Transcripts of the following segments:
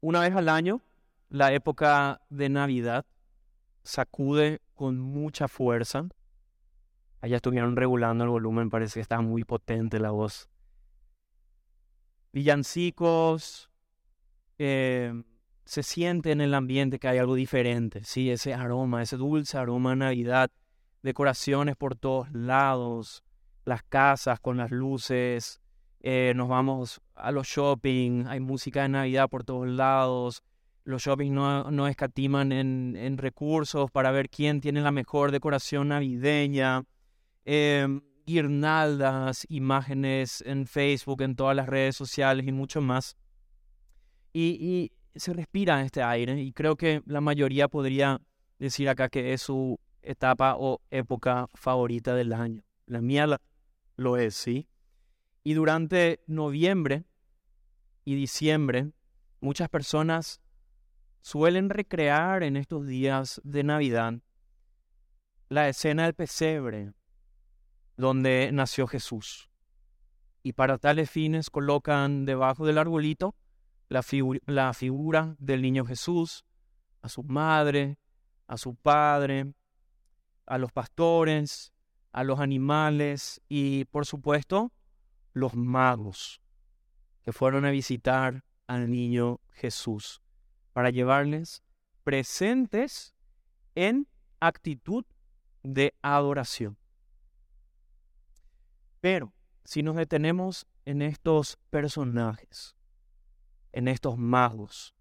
Una vez al año, la época de Navidad sacude con mucha fuerza. Allá estuvieron regulando el volumen, parece que está muy potente la voz. Villancicos, eh, se siente en el ambiente que hay algo diferente, ¿sí? Ese aroma, ese dulce aroma de Navidad, decoraciones por todos lados, las casas con las luces, eh, nos vamos a los shopping, hay música de Navidad por todos lados, los shopping no, no escatiman en, en, recursos para ver quién tiene la mejor decoración navideña, em, guirnaldas, imágenes en Facebook, en todas las redes sociales y mucho más. Y, y se respira este aire y creo que la mayoría podría decir acá que es su etapa o época favorita del año. La mía lo es, ¿sí? Y durante noviembre y diciembre, muchas personas suelen recrear en estos días de Navidad la escena del pesebre donde nació Jesús. Y para tales fines colocan debajo del arbolito la, la figura del niño Jesús, a su madre, a su padre, a los pastores, a los animales y por supuesto los magos que fueron a visitar al niño Jesús para llevarles presentes en actitud de adoración. Pero si nos detenemos en estos personajes, en estos magos,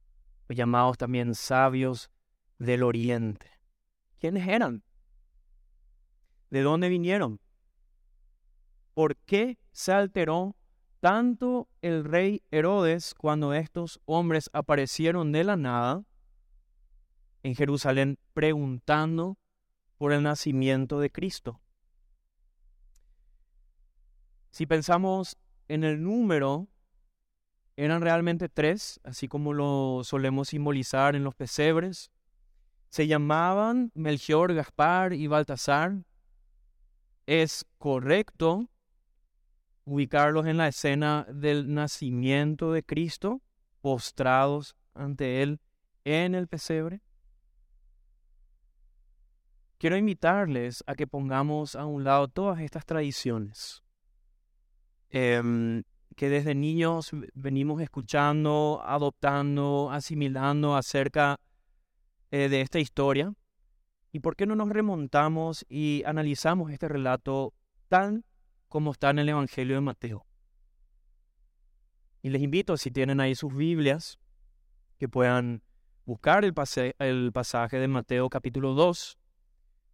llamados también sabios del oriente, ¿quiénes eran? ¿De dónde vinieron? ¿Por qué se alteró tanto el rey Herodes cuando estos hombres aparecieron de la nada en Jerusalén preguntando por el nacimiento de Cristo? Si pensamos en el número, eran realmente tres, así como lo solemos simbolizar en los pesebres. Se llamaban Melchior, Gaspar y Baltasar. Es correcto ubicarlos en la escena del nacimiento de Cristo, postrados ante Él en el pesebre? Quiero invitarles a que pongamos a un lado todas estas tradiciones em, que desde niños venimos escuchando, adoptando, asimilando acerca eh, de esta historia. ¿Y por qué no nos remontamos y analizamos este relato tan como está en el Evangelio de Mateo. Y les invito, si tienen ahí sus Biblias, que puedan buscar el, el pasaje de Mateo capítulo 2.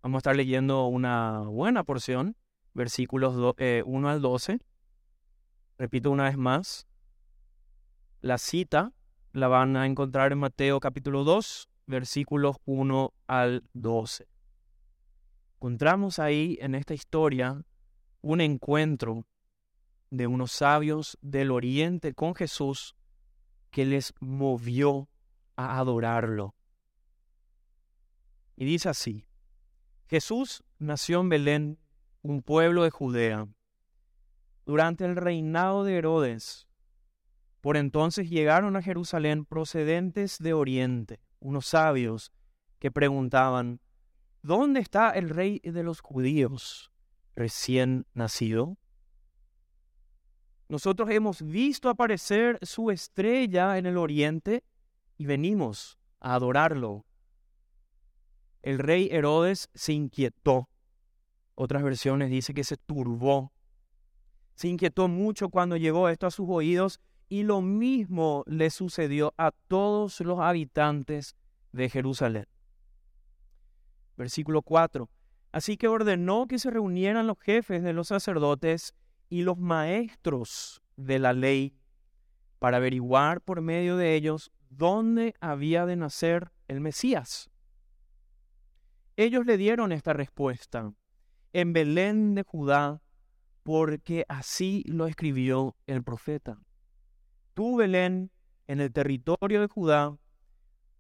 Vamos a estar leyendo una buena porción, versículos 1 eh, al 12. Repito una vez más, la cita la van a encontrar en Mateo capítulo 2, versículos 1 al 12. Encontramos ahí en esta historia un encuentro de unos sabios del oriente con Jesús que les movió a adorarlo. Y dice así, Jesús nació en Belén, un pueblo de Judea, durante el reinado de Herodes. Por entonces llegaron a Jerusalén procedentes de Oriente, unos sabios que preguntaban, ¿dónde está el rey de los judíos? Recién nacido? Nosotros hemos visto aparecer su estrella en el oriente y venimos a adorarlo. El rey Herodes se inquietó. Otras versiones dice que se turbó. Se inquietó mucho cuando llegó esto a sus oídos y lo mismo le sucedió a todos los habitantes de Jerusalén. Versículo 4. Así que ordenó que se reunieran los jefes de los sacerdotes y los maestros de la ley para averiguar por medio de ellos dónde había de nacer el Mesías. Ellos le dieron esta respuesta, en Belén de Judá, porque así lo escribió el profeta. Tú, Belén, en el territorio de Judá,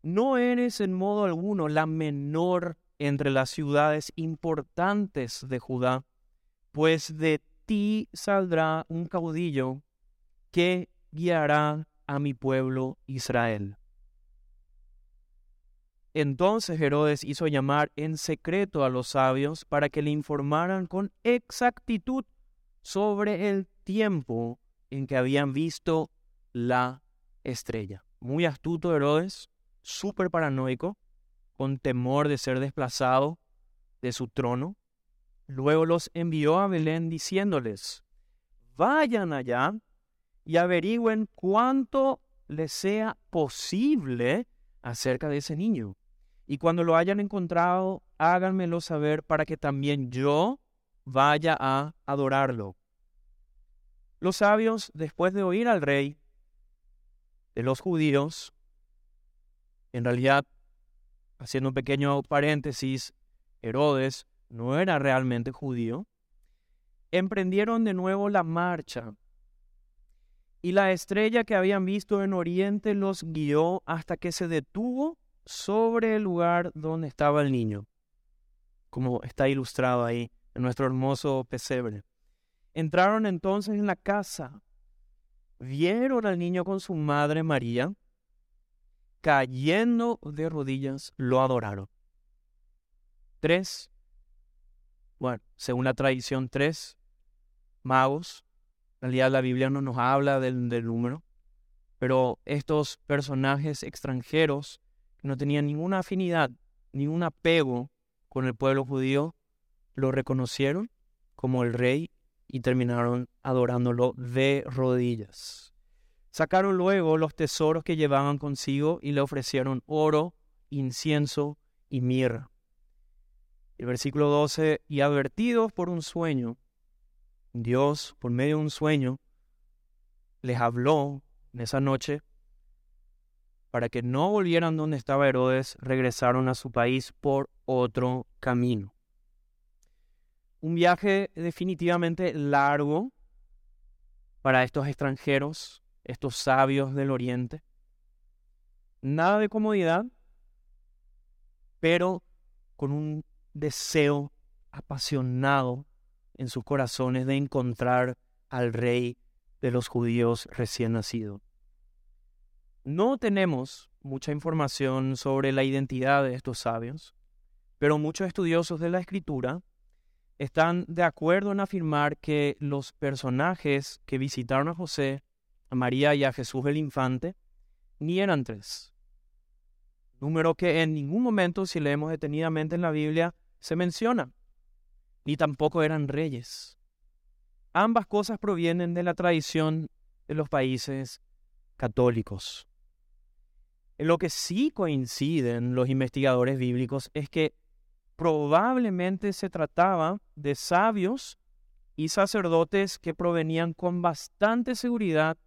no eres en modo alguno la menor entre las ciudades importantes de Judá, pues de ti saldrá un caudillo que guiará a mi pueblo Israel. Entonces Herodes hizo llamar en secreto a los sabios para que le informaran con exactitud sobre el tiempo en que habían visto la estrella. Muy astuto Herodes, súper paranoico, con temor de ser desplazado de su trono. Luego los envió a Belén diciéndoles, vayan allá y averigüen cuánto les sea posible acerca de ese niño. Y cuando lo hayan encontrado, háganmelo saber para que también yo vaya a adorarlo. Los sabios, después de oír al rey de los judíos, en realidad, haciendo un pequeño paréntesis, Herodes no era realmente judío, emprendieron de nuevo la marcha. Y la estrella que habían visto en Oriente los guió hasta que se detuvo sobre el lugar donde estaba el niño, como está ilustrado ahí en nuestro hermoso pesebre. Entraron entonces en la casa, vieron al niño con su madre María, cayendo de rodillas, lo adoraron. Tres, bueno, según la tradición, tres magos. En realidad la Biblia no nos habla del, número, pero estos personajes extranjeros no tenían ninguna afinidad, ningún apego con el pueblo judío, lo reconocieron como el rey y terminaron adorándolo de rodillas. Sacaron luego los tesoros que llevaban consigo y le ofrecieron oro, incienso y mirra. El versículo 12, y advertidos por un sueño, Dios, por medio de un sueño, les habló en esa noche para que no volvieran donde estaba Herodes, regresaron a su país por otro camino. Un viaje definitivamente largo para estos extranjeros, estos sabios del oriente. Nada de comodidad, pero con un deseo apasionado en sus corazones de encontrar al rey de los judíos recién nacido. No tenemos mucha información sobre la identidad de estos sabios, pero muchos estudiosos de la escritura están de acuerdo en afirmar que los personajes que visitaron a José, a María y a Jesús el infante ni eran tres. Número que en ningún momento, si leemos detenidamente en la Biblia, se menciona, ni tampoco eran reyes. Ambas cosas provienen de la tradición de los países católicos. En lo que sí coinciden los investigadores bíblicos es que probablemente se trataba de sabios y sacerdotes que provenían con bastante seguridad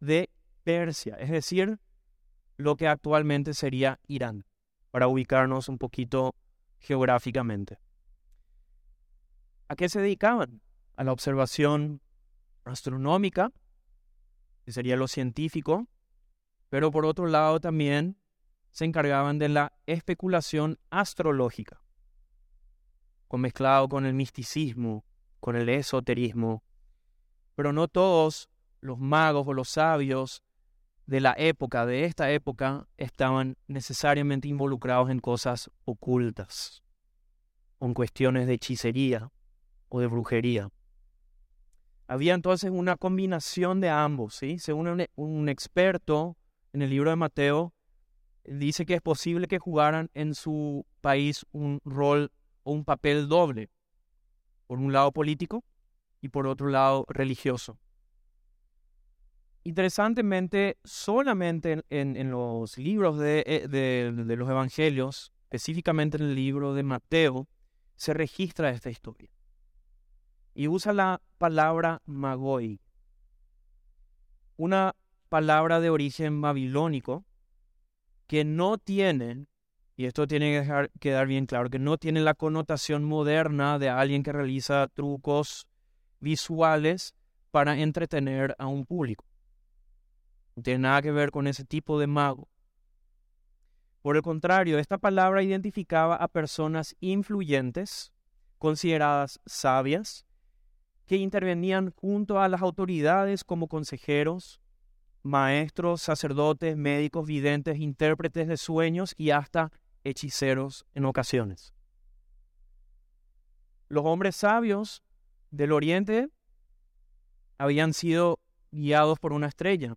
de Persia, es decir, lo que actualmente sería Irán, para ubicarnos un poquito geográficamente. ¿A qué se dedicaban? A la observación astronómica, que sería lo científico, pero por otro lado también se encargaban de la especulación astrológica, con mezclado con el misticismo, con el esoterismo. Pero no todos los magos o los sabios de la época, de esta época, estaban necesariamente involucrados en cosas ocultas, en cuestiones de hechicería o de brujería. Había entonces una combinación de ambos, ¿sí? Según un, un experto en el libro de Mateo, dice que es posible que jugaran en su país un rol o un papel doble, por un lado político y por otro lado religioso. Interesantemente, solamente en, los libros eh, de, los evangelios, específicamente en el libro de Mateo, se registra esta historia. Y usa la palabra magoi, una palabra de origen babilónico que no tienen, y esto tiene que dejar, quedar bien claro, que no tiene la connotación moderna de alguien que realiza trucos visuales para entretener a un público. No tiene nada que ver con ese tipo de mago. Por el contrario, esta palabra identificaba a personas influyentes, consideradas sabias, que intervenían junto a las autoridades como consejeros, maestros, sacerdotes, médicos, videntes, intérpretes de sueños y hasta hechiceros en ocasiones. Los hombres sabios del oriente habían sido guiados por una estrella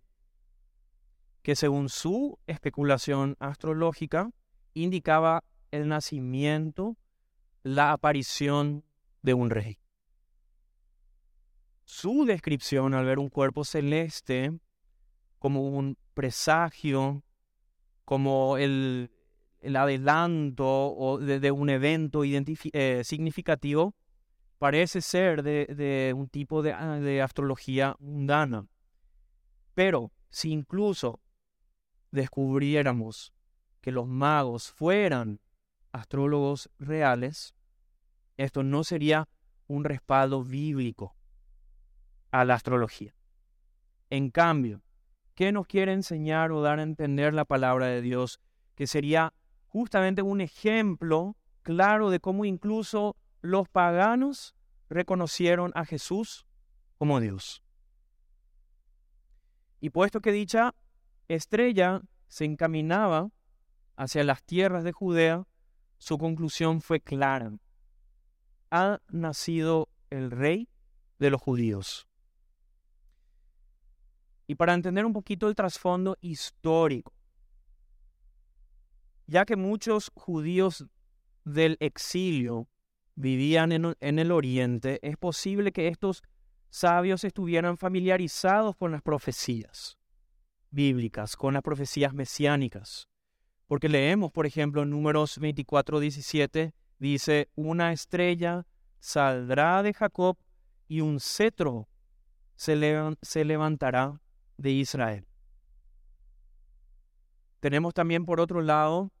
que según su especulación astrológica indicaba el nacimiento, la aparición de un rey. Su descripción al ver un cuerpo celeste como un presagio, como el, adelanto de, un evento eh, significativo, parece ser de, un tipo ah, de astrología mundana. Pero si incluso descubriéramos que los magos fueran astrólogos reales, esto no sería un respaldo bíblico a la astrología. En cambio, ¿qué nos quiere enseñar o dar a entender la palabra de Dios? Que sería justamente un ejemplo claro de cómo incluso los paganos reconocieron a Jesús como Dios. Y puesto que dicha estrella se encaminaba hacia las tierras de Judea, su conclusión fue clara. Ha nacido el rey de los judíos. Y para entender un poquito el trasfondo histórico, ya que muchos judíos del exilio vivían en, el oriente, es posible que estos sabios estuvieran familiarizados con las profecías bíblicas, con las profecías mesiánicas. Porque leemos, por ejemplo, en números 24, 17, dice, una estrella saldrá de Jacob y un cetro se, levantará de Israel. Tenemos también, por otro lado,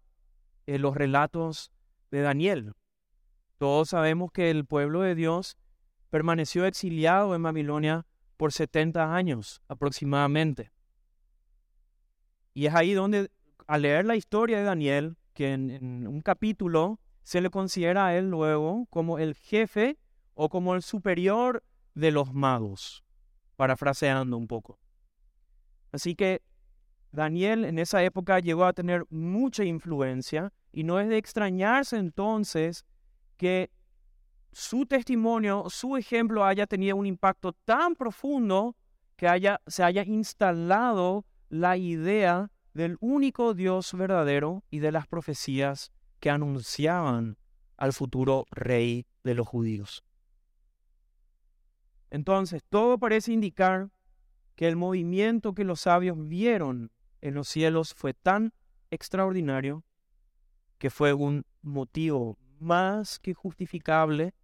eh, los relatos de Daniel. Todos sabemos que el pueblo de Dios permaneció exiliado en Babilonia por 70 años aproximadamente. Y es ahí donde, al leer la historia de Daniel, que en, un capítulo se le considera a él luego como el jefe o como el superior de los magos, parafraseando un poco. Así que Daniel en esa época llegó a tener mucha influencia y no es de extrañarse entonces que su testimonio, su ejemplo haya tenido un impacto tan profundo que haya, se haya instalado la idea del único Dios verdadero y de las profecías que anunciaban al futuro rey de los judíos. Entonces, todo parece indicar que el movimiento que los sabios vieron en los cielos fue tan extraordinario que fue un motivo más que justificable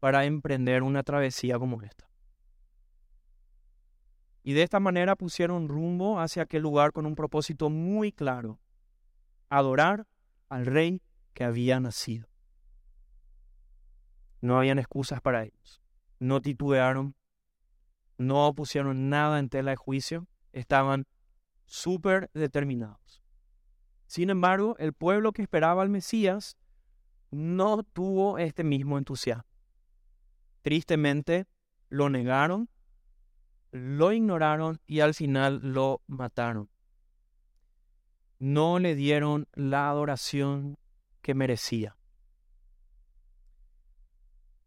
para emprender una travesía como esta. Y de esta manera pusieron rumbo hacia aquel lugar con un propósito muy claro, adorar al rey que había nacido. No habían excusas para ellos. No titubearon, no pusieron nada en tela de juicio, estaban súper determinados. Sin embargo, el pueblo que esperaba al Mesías no tuvo este mismo entusiasmo. Tristemente, lo negaron, lo ignoraron y al final lo mataron. No le dieron la adoración que merecía.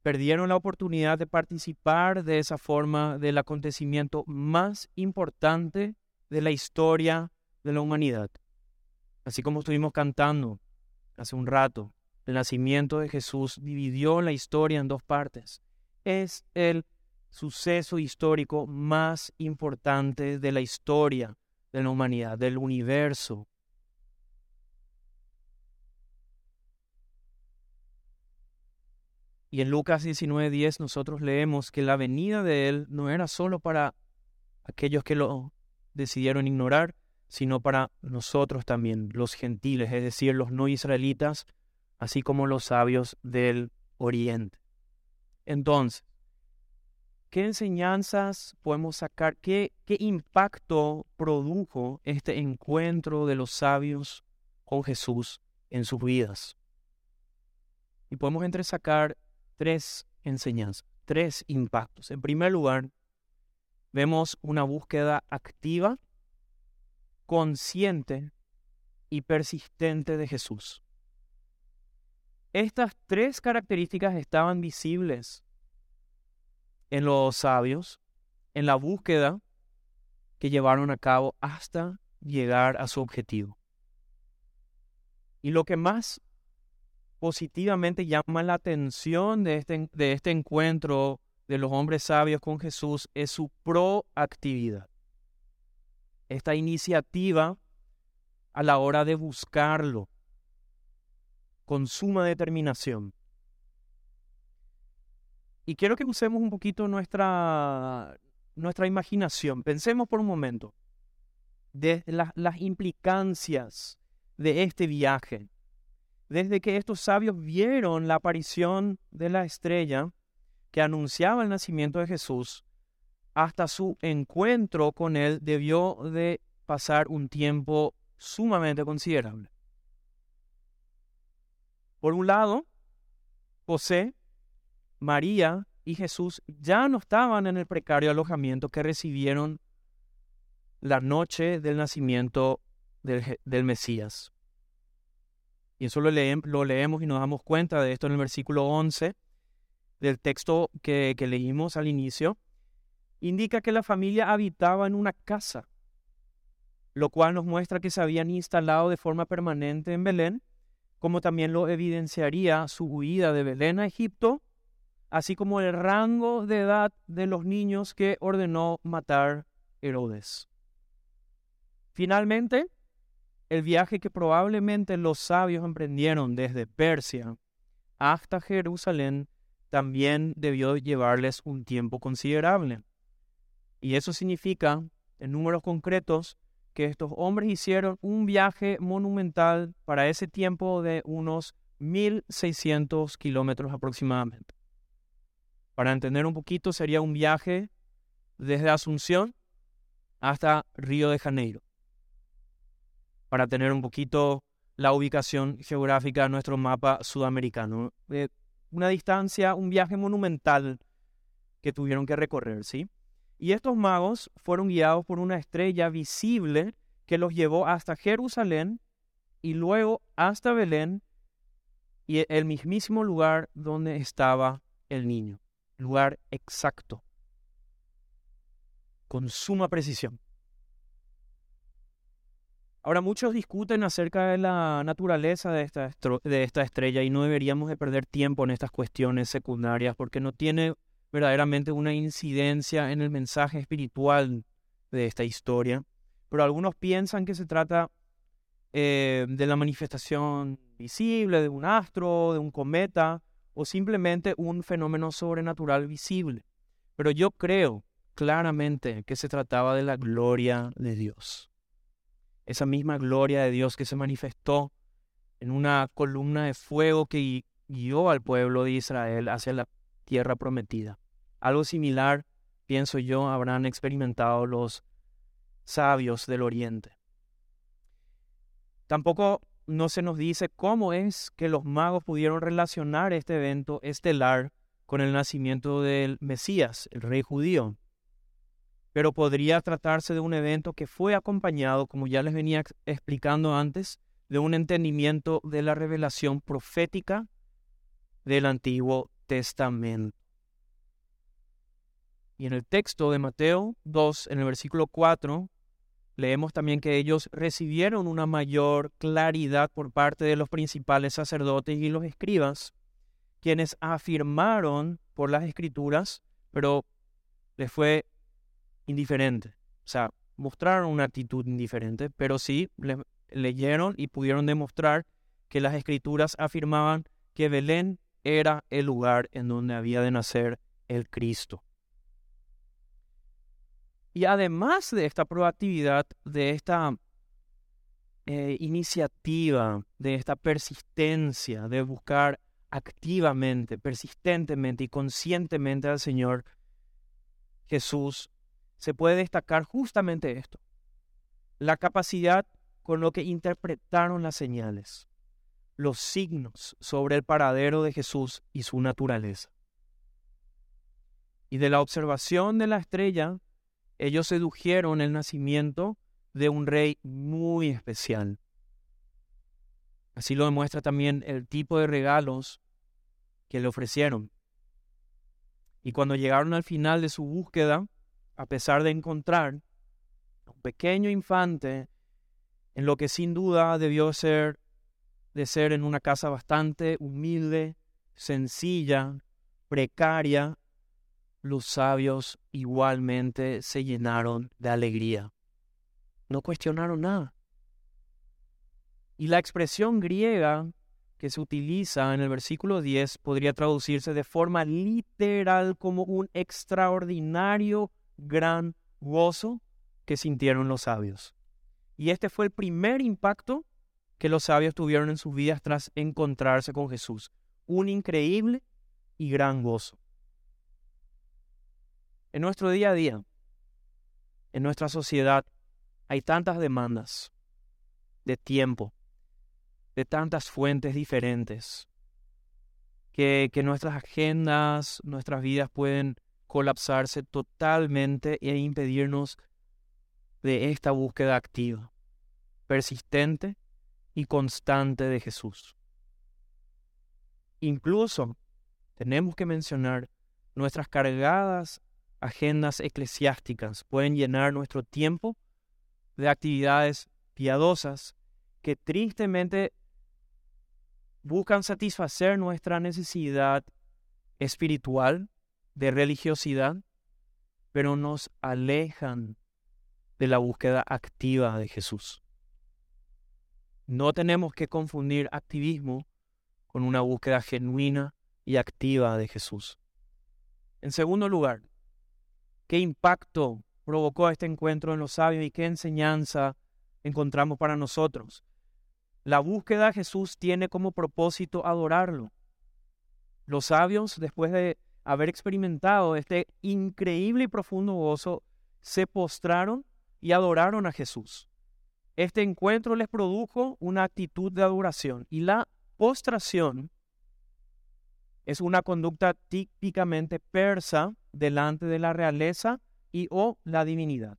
Perdieron la oportunidad de participar de esa forma del acontecimiento más importante de la historia de la humanidad. Así como estuvimos cantando hace un rato, el nacimiento de Jesús dividió la historia en dos partes es el suceso histórico más importante de la historia de la humanidad, del universo. Y en Lucas 19:10 nosotros leemos que la venida de Él no era solo para aquellos que lo decidieron ignorar, sino para nosotros también, los gentiles, es decir, los no israelitas, así como los sabios del oriente. Entonces, ¿qué enseñanzas podemos sacar? ¿Qué, ¿Qué impacto produjo este encuentro de los sabios con Jesús en sus vidas? Y podemos entresacar tres enseñanzas, tres impactos. En primer lugar, vemos una búsqueda activa, consciente y persistente de Jesús. Estas tres características estaban visibles en los sabios, en la búsqueda que llevaron a cabo hasta llegar a su objetivo. Y lo que más positivamente llama la atención de este, de este encuentro de los hombres sabios con Jesús es su proactividad. Esta iniciativa a la hora de buscarlo, con suma determinación. Y quiero que usemos un poquito nuestra, nuestra imaginación. Pensemos por un momento de las implicancias de este viaje. Desde que estos sabios vieron la aparición de la estrella que anunciaba el nacimiento de Jesús, hasta su encuentro con él debió de pasar un tiempo sumamente considerable. Por un lado, José, María y Jesús ya no estaban en el precario alojamiento que recibieron la noche del nacimiento del, Mesías. Y eso lo, lo, leemos y nos damos cuenta de esto en el versículo 11 del texto que, que leímos al inicio. Indica que la familia habitaba en una casa, lo cual nos muestra que se habían instalado de forma permanente en Belén como también lo evidenciaría su huida de Belén a Egipto, así como el rango de edad de los niños que ordenó matar Herodes. Finalmente, el viaje que probablemente los sabios emprendieron desde Persia hasta Jerusalén también debió llevarles un tiempo considerable. Y eso significa, en números concretos, que estos hombres hicieron un viaje monumental para ese tiempo de unos 1.600 kilómetros aproximadamente. Para entender un poquito, sería un viaje desde Asunción hasta Río de Janeiro. Para tener un poquito la ubicación geográfica de nuestro mapa sudamericano. una distancia, un viaje monumental que tuvieron que recorrer, ¿sí? Y estos magos fueron guiados por una estrella visible que los llevó hasta Jerusalén y luego hasta Belén y el mismísimo lugar donde estaba el niño. Lugar exacto. Con suma precisión. Ahora muchos discuten acerca de la naturaleza de esta, de esta estrella y no deberíamos de perder tiempo en estas cuestiones secundarias porque no tiene verdaderamente una incidencia en el mensaje espiritual de esta historia, pero algunos piensan que se trata eh, de la manifestación visible de un astro, de un cometa o simplemente un fenómeno sobrenatural visible. Pero yo creo claramente que se trataba de la gloria de Dios. Esa misma gloria de Dios que se manifestó en una columna de fuego que guió al pueblo de Israel hacia la tierra prometida. Algo similar, pienso yo, habrán experimentado los sabios del Oriente. Tampoco no se nos dice cómo es que los magos pudieron relacionar este evento estelar con el nacimiento del Mesías, el rey judío. Pero podría tratarse de un evento que fue acompañado, como ya les venía explicando antes, de un entendimiento de la revelación profética del Antiguo Testamento. Y en el texto de Mateo 2, en el versículo 4, leemos también que ellos recibieron una mayor claridad por parte de los principales sacerdotes y los escribas, quienes afirmaron por las escrituras, pero les fue indiferente. O sea, mostraron una actitud indiferente, pero sí leyeron y pudieron demostrar que las escrituras afirmaban que Belén era el lugar en donde había de nacer el Cristo. Y además de esta proactividad, de esta eh, iniciativa, de esta persistencia, de buscar activamente, persistentemente y conscientemente al Señor Jesús, se puede destacar justamente esto, la capacidad con lo que interpretaron las señales, los signos sobre el paradero de Jesús y su naturaleza. Y de la observación de la estrella ellos sedujeron el nacimiento de un rey muy especial. Así lo demuestra también el tipo de regalos que le ofrecieron. Y cuando llegaron al final de su búsqueda, a pesar de encontrar un pequeño infante en lo que sin duda debió ser de ser en una casa bastante humilde, sencilla, precaria, los sabios igualmente se llenaron de alegría. No cuestionaron nada. Y la expresión griega que se utiliza en el versículo 10 podría traducirse de forma literal como un extraordinario gran gozo que sintieron los sabios. Y este fue el primer impacto que los sabios tuvieron en sus vidas tras encontrarse con Jesús. Un increíble y gran gozo. En nuestro día a día, en nuestra sociedad, hay tantas demandas de tiempo, de tantas fuentes diferentes, que, que nuestras agendas, nuestras vidas pueden colapsarse totalmente e impedirnos de esta búsqueda activa, persistente y constante de Jesús. Incluso tenemos que mencionar nuestras cargadas agendas eclesiásticas pueden llenar nuestro tiempo de actividades piadosas que tristemente buscan satisfacer nuestra necesidad espiritual de religiosidad, pero nos alejan de la búsqueda activa de Jesús. No tenemos que confundir activismo con una búsqueda genuina y activa de Jesús. En segundo lugar, ¿qué impacto provocó este encuentro en los sabios y qué enseñanza encontramos para nosotros? La búsqueda de Jesús tiene como propósito adorarlo. Los sabios, después de haber experimentado este increíble y profundo gozo, se postraron y adoraron a Jesús. Este encuentro les produjo una actitud de adoración y la postración es una conducta típicamente persa delante de la realeza y o la divinidad.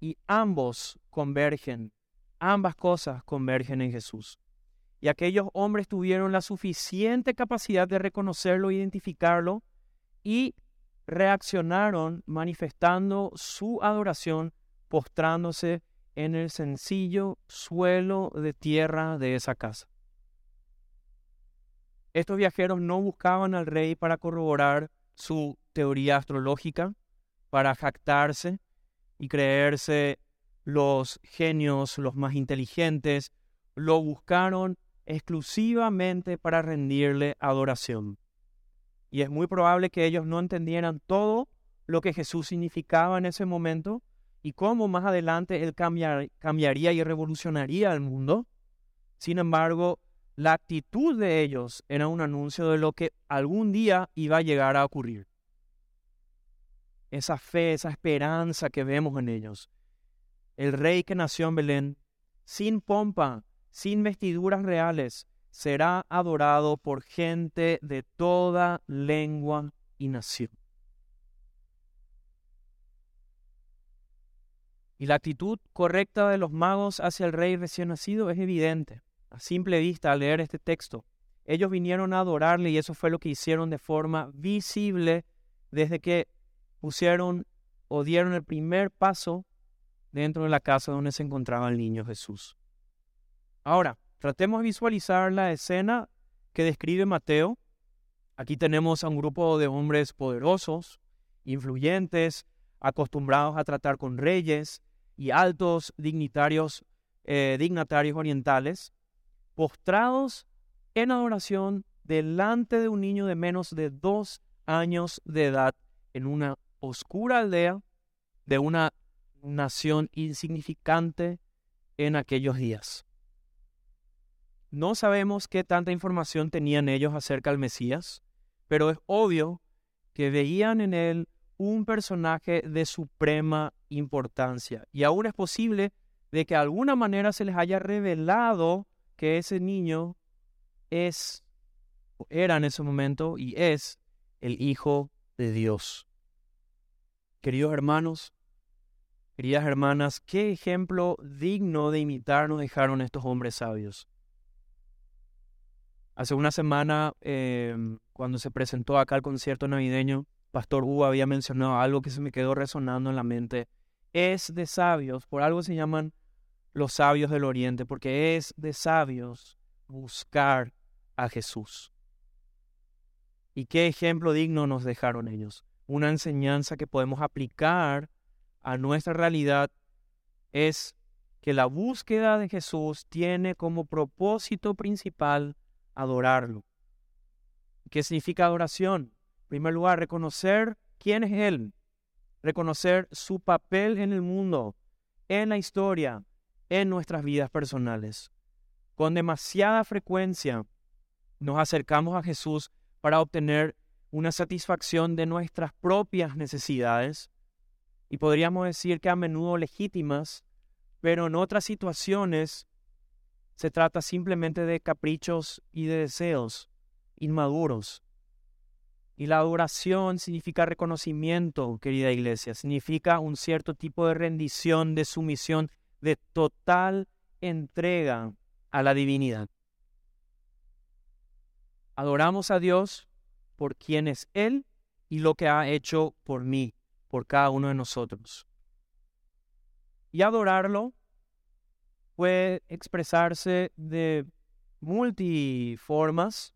Y ambos convergen Ambas cosas convergen en Jesús. Y aquellos hombres tuvieron la suficiente capacidad de reconocerlo, identificarlo y reaccionaron manifestando su adoración, postrándose en el sencillo suelo de tierra de esa casa. Estos viajeros no buscaban al rey para corroborar su teoría astrológica, para jactarse y creerse los genios, los más inteligentes, lo buscaron exclusivamente para rendirle adoración. Y es muy probable que ellos no entendieran todo lo que Jesús significaba en ese momento y cómo más adelante Él cambiaría y revolucionaría el mundo. Sin embargo, la actitud de ellos era un anuncio de lo que algún día iba a llegar a ocurrir. Esa fe, esa esperanza que vemos en ellos el rey que nació en Belén, sin pompa, sin vestiduras reales, será adorado por gente de toda lengua y nación. Y la actitud correcta de los magos hacia el rey recién nacido es evidente, a simple vista al leer este texto. Ellos vinieron a adorarle y eso fue lo que hicieron de forma visible desde que pusieron o dieron el primer paso dentro de la casa donde se encontraba el niño Jesús. Ahora, tratemos de visualizar la escena que describe Mateo. Aquí tenemos a un grupo de hombres poderosos, influyentes, acostumbrados a tratar con reyes y altos dignitarios, eh, dignatarios orientales, postrados en adoración delante de un niño de menos de dos años de edad en una oscura aldea de una nación insignificante en aquellos días. No sabemos qué tanta información tenían ellos acerca del Mesías, pero es obvio que veían en él un personaje de suprema importancia. Y aún es posible de que de alguna manera se les haya revelado que ese niño es, era en ese momento y es el Hijo de Dios. Queridos hermanos, Queridas hermanas, qué ejemplo digno de imitar nos dejaron estos hombres sabios. Hace una semana, em, cuando se presentó acá el concierto navideño, Pastor Hugo había mencionado algo que se me quedó resonando en la mente. Es de sabios, por algo se llaman los sabios del Oriente, porque es de sabios buscar a Jesús. ¿Y qué ejemplo digno nos dejaron ellos? Una enseñanza que podemos aplicar a nuestra realidad es que la búsqueda de Jesús tiene como propósito principal adorarlo. ¿Qué significa adoración? En primer lugar, reconocer quién es Él, reconocer su papel en el mundo, en la historia, en nuestras vidas personales. Con demasiada frecuencia nos acercamos a Jesús para obtener una satisfacción de nuestras propias necesidades y podríamos decir que a menudo legítimas, pero en otras situaciones se trata simplemente de caprichos y de deseos inmaduros. Y la adoración significa reconocimiento, querida iglesia, significa un cierto tipo de rendición, de sumisión, de total entrega a la divinidad. Adoramos a Dios por quien es Él y lo que ha hecho por mí, por cada uno de nosotros. Y adorarlo puede expresarse de multiformas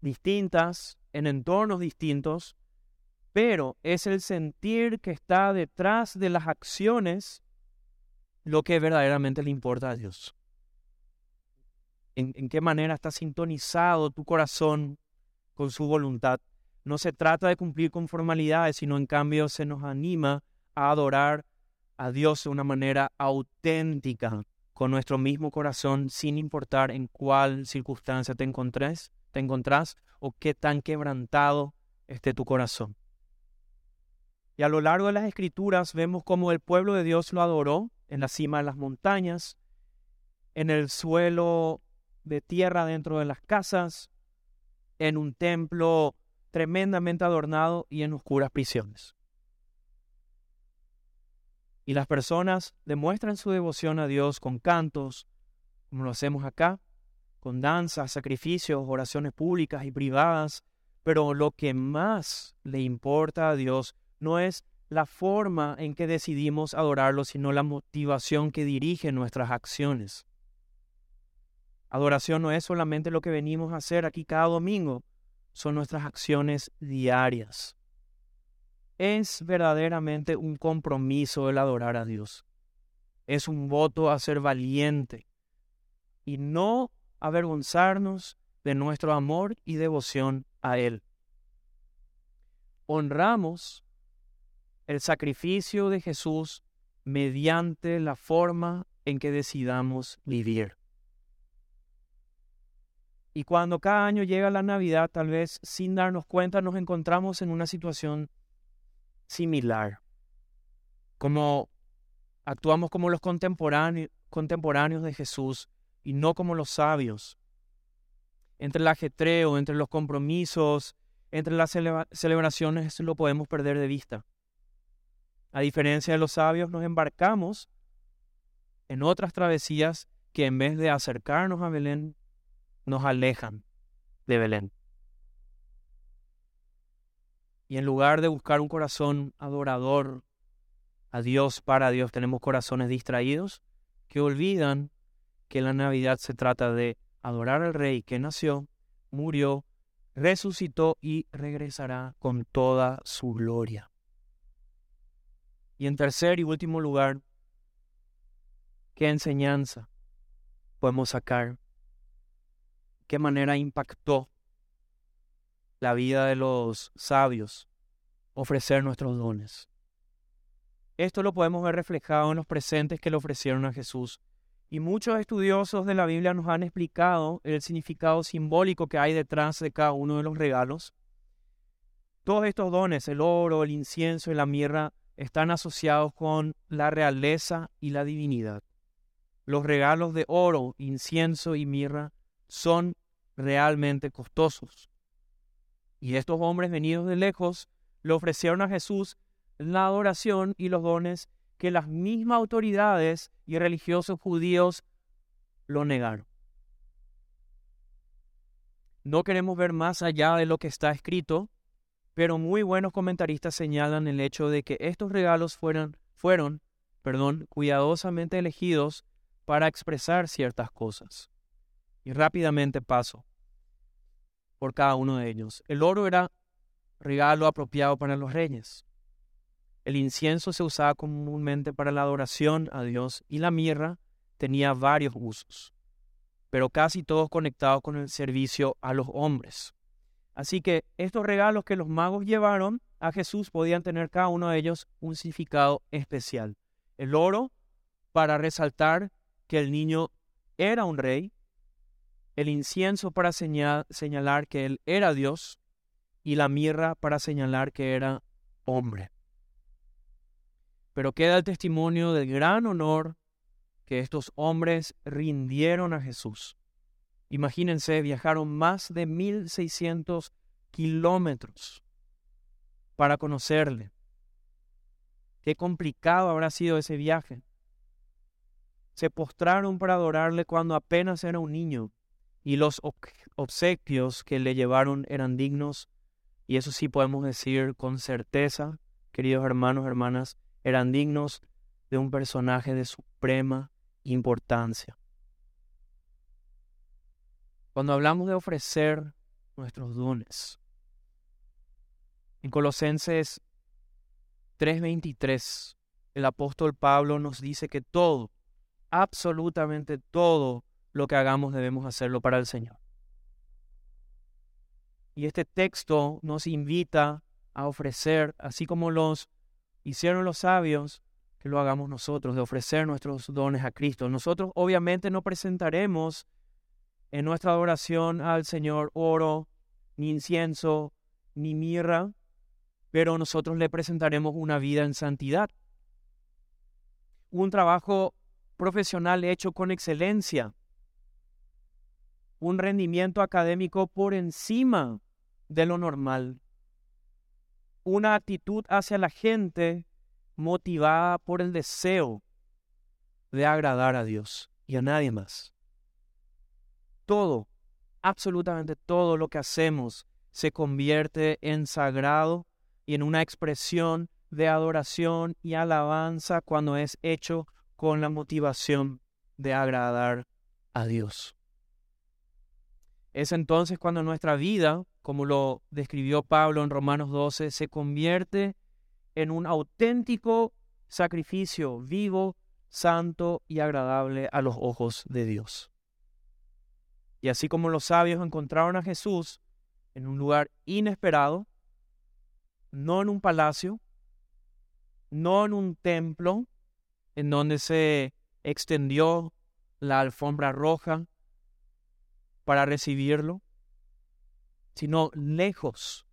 distintas, en entornos distintos, pero es el sentir que está detrás de las acciones lo que verdaderamente le importa a Dios. En, qué manera está sintonizado tu corazón con su voluntad. No se trata de cumplir con formalidades, sino en cambio se nos anima a adorar a Dios de una manera auténtica, con nuestro mismo corazón, sin importar en cuál circunstancia te encontrés te encontrás o qué tan quebrantado esté tu corazón. Y a lo largo de las escrituras vemos cómo el pueblo de Dios lo adoró en la cima de las montañas, en el suelo de tierra dentro de las casas, en un templo tremendamente adornado y en oscuras prisiones. Y las personas demuestran su devoción a Dios con cantos, como lo hacemos acá, con danzas, sacrificios, oraciones públicas y privadas, pero lo que más le importa a Dios no es la forma en que decidimos adorarlo, sino la motivación que dirige nuestras acciones. Adoración no es solamente lo que venimos a hacer aquí cada domingo, son nuestras acciones diarias. Es verdaderamente un compromiso el adorar a Dios. Es un voto a ser valiente y no avergonzarnos de nuestro amor y devoción a Él. Honramos el sacrificio de Jesús mediante la forma en que decidamos vivir. Y cuando cada año llega la Navidad, tal vez sin darnos cuenta, nos encontramos en una situación similar. Como actuamos como los contemporáneos, contemporáneos de Jesús, y no como los sabios. Entre el ajetreo, entre los compromisos, entre las celebraciones, lo podemos perder de vista. A diferencia de los sabios, nos embarcamos en otras travesías que en vez de acercarnos a Belén, nos alejan de Belén. Y en lugar de buscar un corazón adorador a Dios, para Dios, tenemos corazones distraídos que olvidan que la Navidad se trata de adorar al Rey que nació, murió, resucitó y regresará con toda su gloria. Y en tercer y último lugar, ¿qué enseñanza podemos sacar? ¿Qué manera impactó la vida de los sabios ofrecer nuestros dones? Esto lo podemos ver reflejado en los presentes que le ofrecieron a Jesús y muchos estudiosos de la Biblia nos han explicado el significado simbólico que hay detrás de cada uno de los regalos. Todos estos dones, el oro, el incienso y la mirra, están asociados con la realeza y la divinidad. Los regalos de oro, incienso y mirra son realmente costosos. Y estos hombres venidos de lejos le ofrecieron a Jesús la adoración y los dones que las mismas autoridades y religiosos judíos lo negaron. No queremos ver más allá de lo que está escrito, pero muy buenos comentaristas señalan el hecho de que estos regalos fueron, fueron perdón, cuidadosamente elegidos para expresar ciertas cosas. Y rápidamente paso por cada uno de ellos. El oro era regalo apropiado para los reyes. El incienso se usaba comúnmente para la adoración a Dios y la mirra tenía varios usos, pero casi todos conectados con el servicio a los hombres. Así que estos regalos que los magos llevaron a Jesús podían tener cada uno de ellos un significado especial. El oro para resaltar que el niño era un rey, el incienso para señalar que él era Dios y la mirra para señalar que era hombre. Pero queda el testimonio del gran honor que estos hombres rindieron a Jesús. Imagínense, viajaron más de 1600 kilómetros para conocerle. Qué complicado habrá sido ese viaje. Se postraron para adorarle cuando apenas era un niño y los obsequios que le llevaron eran dignos y eso sí podemos decir con certeza, queridos hermanos, hermanas, eran dignos de un personaje de suprema importancia. Cuando hablamos de ofrecer nuestros dones, en Colosenses 3:23, el apóstol Pablo nos dice que todo, absolutamente todo lo que hagamos debemos hacerlo para el Señor. Y este texto nos invita a ofrecer, así como los hicieron los sabios, que lo hagamos nosotros, de ofrecer nuestros dones a Cristo. Nosotros obviamente no presentaremos en nuestra adoración al Señor oro, ni incienso, ni mirra, pero nosotros le presentaremos una vida en santidad. Un trabajo profesional hecho con excelencia, un rendimiento académico por encima de lo normal, una actitud hacia la gente motivada por el deseo de agradar a Dios y a nadie más. Todo, absolutamente todo lo que hacemos se convierte en sagrado y en una expresión de adoración y alabanza cuando es hecho con la motivación de agradar a Dios. Es entonces cuando nuestra vida, como lo describió Pablo en Romanos 12, se convierte en un auténtico sacrificio vivo, santo y agradable a los ojos de Dios. Y así como los sabios encontraron a Jesús en un lugar inesperado, no en un palacio, no en un templo en donde se extendió la alfombra roja para recibirlo, sino lejos,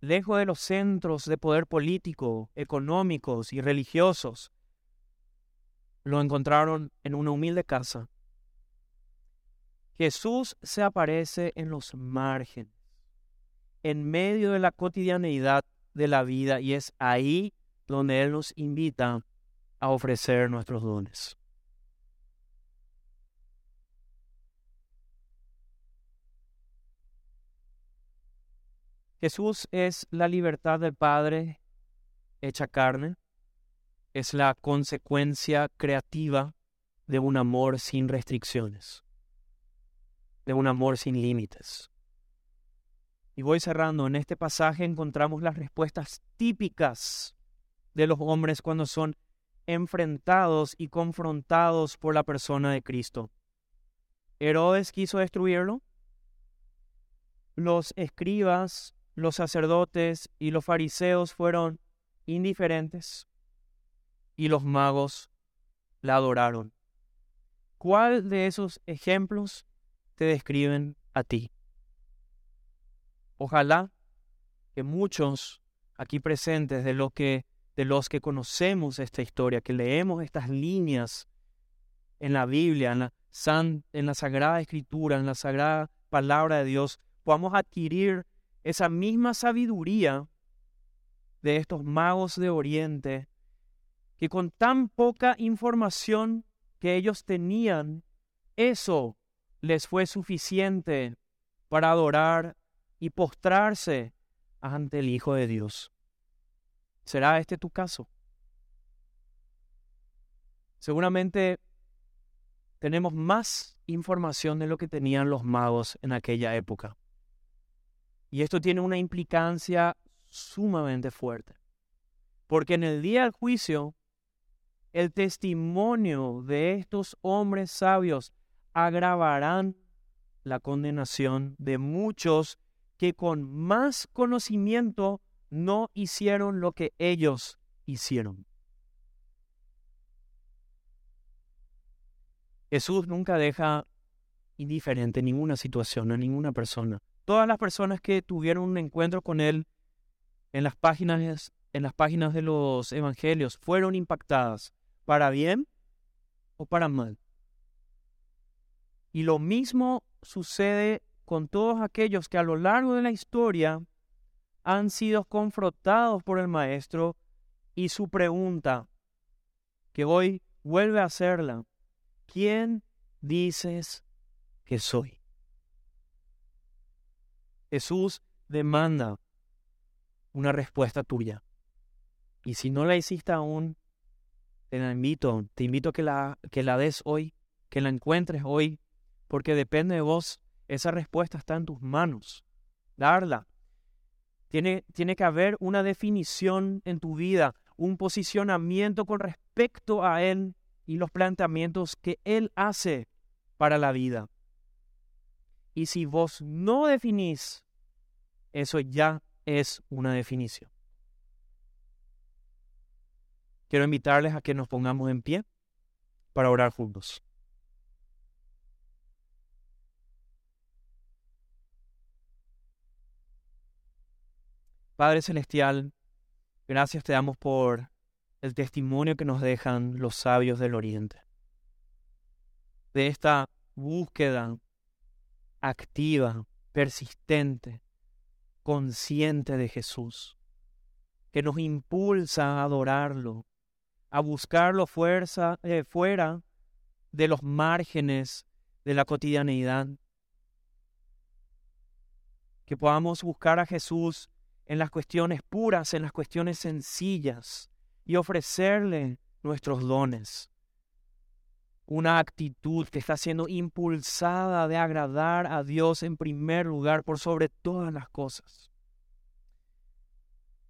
lejos de los centros de poder político, económicos y religiosos. Lo encontraron en una humilde casa. Jesús se aparece en los márgenes, en medio de la cotidianeidad de la vida y es ahí donde Él nos invita a ofrecer nuestros dones. Jesús es la libertad del Padre hecha carne, es la consecuencia creativa de un amor sin restricciones, de un amor sin límites. Y voy cerrando, en este pasaje encontramos las respuestas típicas de los hombres cuando son enfrentados y confrontados por la persona de Cristo. Herodes quiso destruirlo. Los escribas los sacerdotes y los fariseos fueron indiferentes y los magos la adoraron. ¿Cuál de esos ejemplos te describen a ti? Ojalá que muchos aquí presentes de los que de los que conocemos esta historia, que leemos estas líneas en la Biblia, en la, en la Sagrada Escritura, en la Sagrada Palabra de Dios, podamos adquirir esa misma sabiduría de estos magos de Oriente, que con tan poca información que ellos tenían, eso les fue suficiente para adorar y postrarse ante el Hijo de Dios. ¿Será este tu caso? Seguramente tenemos más información de lo que tenían los magos en aquella época. Y esto tiene una implicancia sumamente fuerte. Porque en el día del juicio, el testimonio de estos hombres sabios agravarán la condenación de muchos que con más conocimiento no hicieron lo que ellos hicieron. Jesús nunca deja indiferente ninguna situación, a ninguna persona. Todas las personas que tuvieron un encuentro con Él en las páginas, en las páginas de los evangelios fueron impactadas, para bien o para mal. Y lo mismo sucede con todos aquellos que a lo largo de la historia han sido confrontados por el Maestro y su pregunta, que hoy vuelve a hacerla, ¿quién dices que soy? Jesús demanda una respuesta tuya. Y si no la hiciste aún, te la invito, te invito a que la, que la des hoy, que la encuentres hoy, porque depende de vos. Esa respuesta está en tus manos. Darla. Tiene, tiene que haber una definición en tu vida, un posicionamiento con respecto a Él y los planteamientos que Él hace para la vida. Y si vos no definís, eso ya es una definición. Quiero invitarles a que nos pongamos en pie para orar juntos. Padre Celestial, gracias te damos por el testimonio que nos dejan los sabios del Oriente. De esta búsqueda activa, persistente, consciente de Jesús, que nos impulsa a adorarlo, a buscarlo fuerza, eh, fuera de los márgenes de la cotidianeidad. Que podamos buscar a Jesús en las cuestiones puras, en las cuestiones sencillas, y ofrecerle nuestros dones. Una actitud que está siendo impulsada de agradar a Dios en primer lugar por sobre todas las cosas.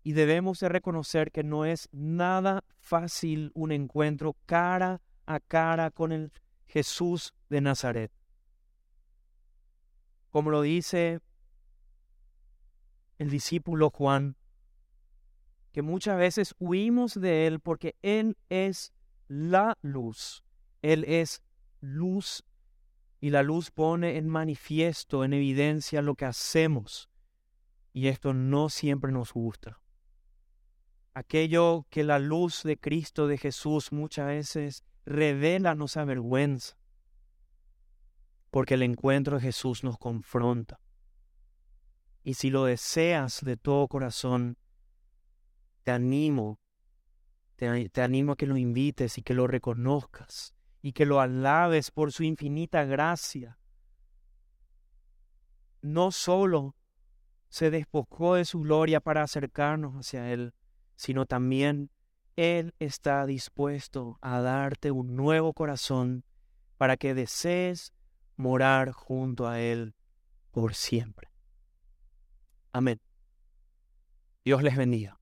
Y debemos de reconocer que no es nada fácil un encuentro cara a cara con el Jesús de Nazaret. Como lo dice el discípulo Juan, que muchas veces huimos de Él porque Él es la luz. Él es luz y la luz pone en manifiesto, en evidencia lo que hacemos. Y esto no siempre nos gusta. Aquello que la luz de Cristo, de Jesús, muchas veces revela nos avergüenza. Porque el encuentro de Jesús nos confronta. Y si lo deseas de todo corazón, te animo, te, animo a que lo invites y que lo reconozcas y que lo alabes por su infinita gracia. No solo se despojó de su gloria para acercarnos hacia Él, sino también Él está dispuesto a darte un nuevo corazón para que desees morar junto a Él por siempre. Amén. Dios les bendiga.